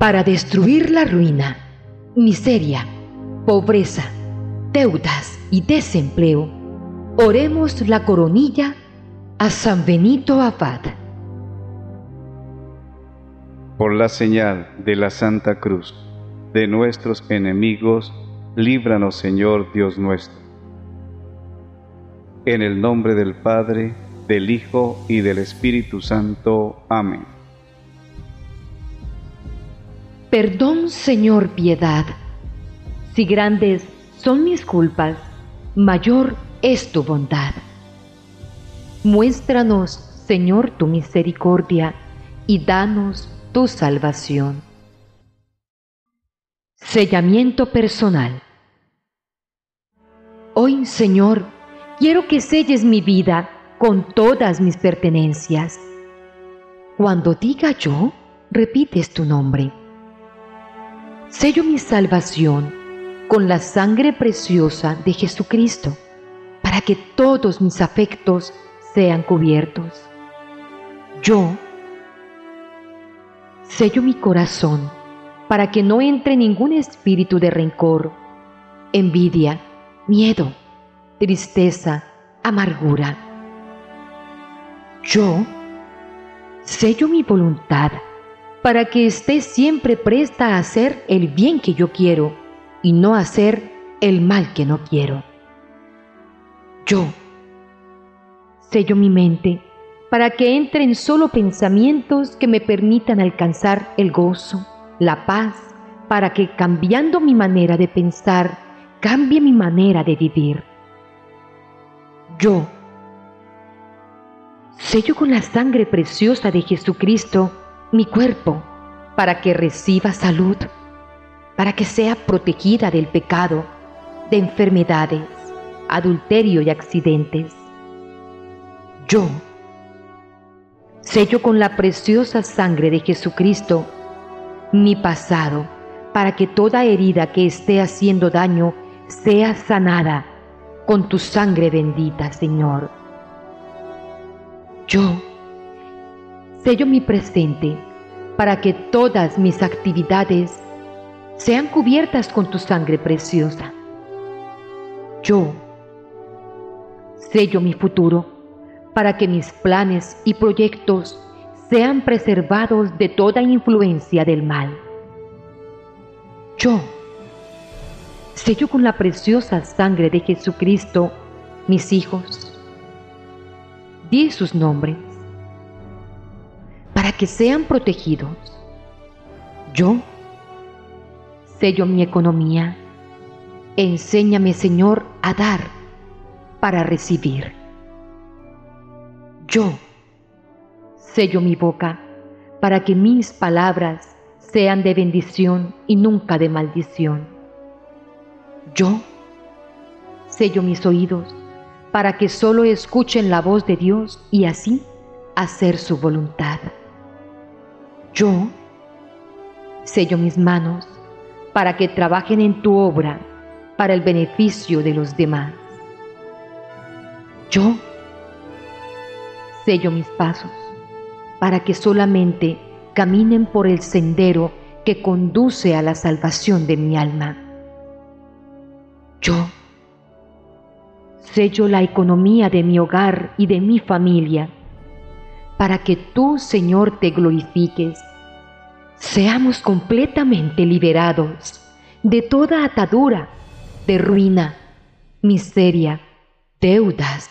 para destruir la ruina, miseria, pobreza, deudas y desempleo, oremos la coronilla a San Benito Abad. Por la señal de la Santa Cruz de nuestros enemigos, líbranos Señor Dios nuestro. En el nombre del Padre, del Hijo y del Espíritu Santo. Amén. Perdón, Señor, piedad. Si grandes son mis culpas, mayor es tu bondad. Muéstranos, Señor, tu misericordia y danos tu salvación. Sellamiento personal. Hoy, Señor, quiero que selles mi vida con todas mis pertenencias. Cuando diga yo, repites tu nombre. Sello mi salvación con la sangre preciosa de Jesucristo, para que todos mis afectos sean cubiertos. Yo sello mi corazón para que no entre ningún espíritu de rencor, envidia, miedo, tristeza, amargura. Yo sello mi voluntad para que esté siempre presta a hacer el bien que yo quiero y no hacer el mal que no quiero. Yo sello mi mente para que entren solo pensamientos que me permitan alcanzar el gozo, la paz, para que cambiando mi manera de pensar, cambie mi manera de vivir. Yo sello con la sangre preciosa de Jesucristo mi cuerpo para que reciba salud, para que sea protegida del pecado, de enfermedades, adulterio y accidentes. Yo sello con la preciosa sangre de Jesucristo mi pasado, para que toda herida que esté haciendo daño sea sanada con tu sangre bendita, Señor. Yo sello mi presente para que todas mis actividades sean cubiertas con tu sangre preciosa. Yo sello mi futuro para que mis planes y proyectos sean preservados de toda influencia del mal. Yo sello con la preciosa sangre de Jesucristo mis hijos. Di sus nombres que sean protegidos. Yo sello mi economía. Enséñame, Señor, a dar para recibir. Yo sello mi boca para que mis palabras sean de bendición y nunca de maldición. Yo sello mis oídos para que solo escuchen la voz de Dios y así hacer su voluntad. Yo sello mis manos para que trabajen en tu obra para el beneficio de los demás. Yo sello mis pasos para que solamente caminen por el sendero que conduce a la salvación de mi alma. Yo sello la economía de mi hogar y de mi familia para que tú, Señor, te glorifiques. Seamos completamente liberados de toda atadura, de ruina, miseria, deudas,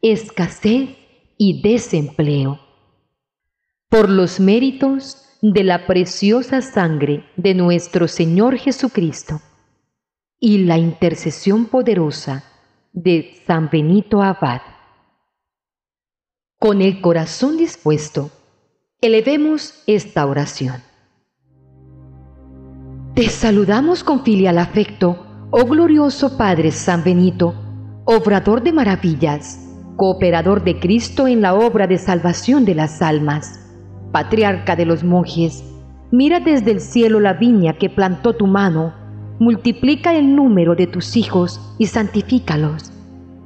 escasez y desempleo. Por los méritos de la preciosa sangre de nuestro Señor Jesucristo y la intercesión poderosa de San Benito Abad. Con el corazón dispuesto, elevemos esta oración. Te saludamos con filial afecto, oh glorioso Padre San Benito, obrador de maravillas, cooperador de Cristo en la obra de salvación de las almas, patriarca de los monjes. Mira desde el cielo la viña que plantó tu mano, multiplica el número de tus hijos y santifícalos.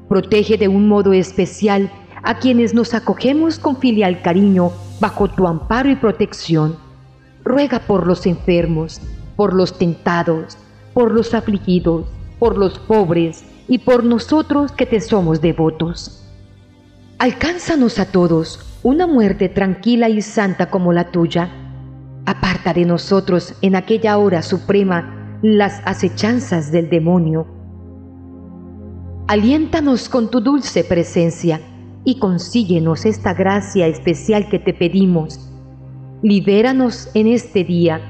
Protege de un modo especial a quienes nos acogemos con filial cariño bajo tu amparo y protección. ruega por los enfermos, por los tentados, por los afligidos, por los pobres y por nosotros que te somos devotos. Alcánzanos a todos una muerte tranquila y santa como la tuya. Aparta de nosotros en aquella hora suprema las acechanzas del demonio. Aliéntanos con tu dulce presencia y consíguenos esta gracia especial que te pedimos. Libéranos en este día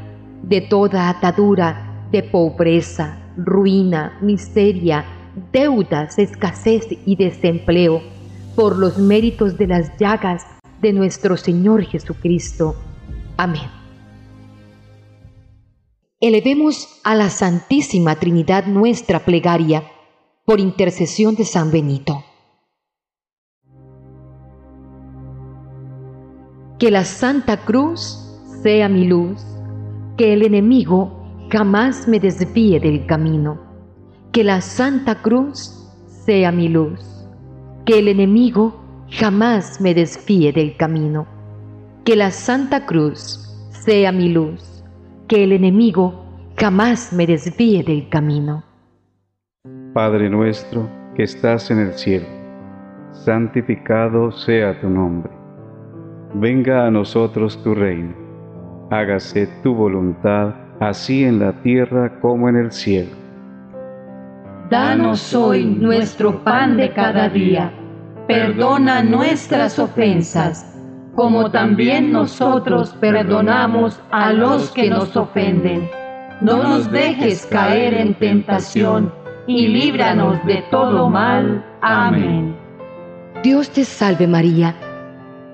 de toda atadura de pobreza, ruina, miseria, deudas, escasez y desempleo, por los méritos de las llagas de nuestro Señor Jesucristo. Amén. Elevemos a la Santísima Trinidad nuestra plegaria por intercesión de San Benito. Que la Santa Cruz sea mi luz, que el enemigo jamás me desvíe del camino. Que la Santa Cruz sea mi luz, que el enemigo jamás me desvíe del camino. Que la Santa Cruz sea mi luz, que el enemigo jamás me desvíe del camino. Padre nuestro que estás en el cielo, santificado sea tu nombre venga a nosotros tu reino, hágase tu voluntad, así en la tierra como en el cielo. Danos hoy nuestro pan de cada día, perdona nuestras ofensas, como también nosotros perdonamos a los que nos ofenden. No nos dejes caer en tentación, y líbranos de todo mal. Amén. Dios te salve María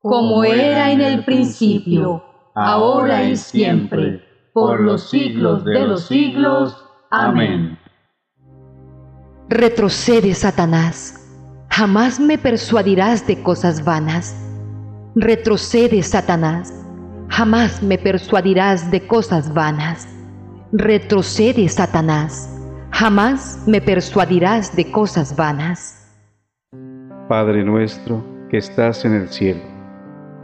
como era en el principio, ahora y siempre, por los siglos de los siglos. Amén. Retrocede, Satanás, jamás me persuadirás de cosas vanas. Retrocede, Satanás, jamás me persuadirás de cosas vanas. Retrocede, Satanás, jamás me persuadirás de cosas vanas. Padre nuestro que estás en el cielo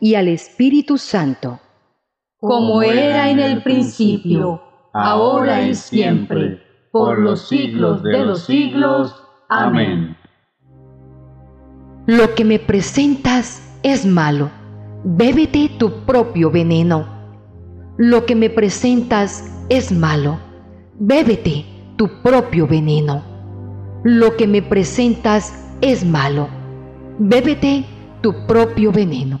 y al Espíritu Santo, como era en el principio, ahora y siempre, por los siglos de los siglos. Amén. Lo que me presentas es malo, bébete tu propio veneno. Lo que me presentas es malo, bébete tu propio veneno. Lo que me presentas es malo, bébete tu propio veneno.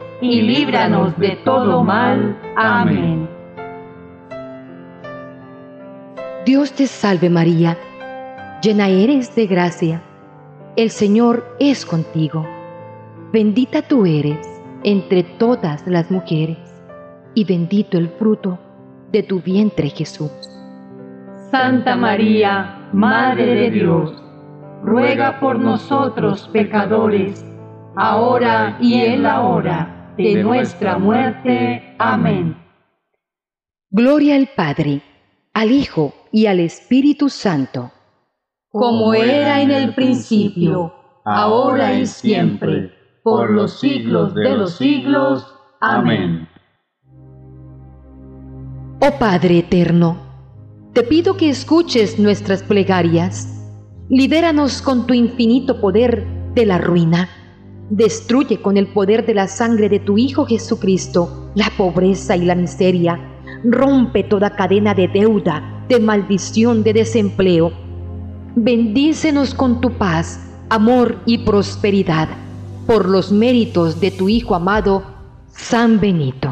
y líbranos de todo mal. Amén. Dios te salve María, llena eres de gracia, el Señor es contigo, bendita tú eres entre todas las mujeres, y bendito el fruto de tu vientre Jesús. Santa María, Madre de Dios, ruega por nosotros pecadores, ahora y en la hora de nuestra muerte. Amén. Gloria al Padre, al Hijo y al Espíritu Santo, como era en el principio, ahora y siempre, por los siglos de los siglos. Amén. Oh Padre eterno, te pido que escuches nuestras plegarias. Libéranos con tu infinito poder de la ruina. Destruye con el poder de la sangre de tu Hijo Jesucristo la pobreza y la miseria. Rompe toda cadena de deuda, de maldición, de desempleo. Bendícenos con tu paz, amor y prosperidad, por los méritos de tu Hijo amado, San Benito.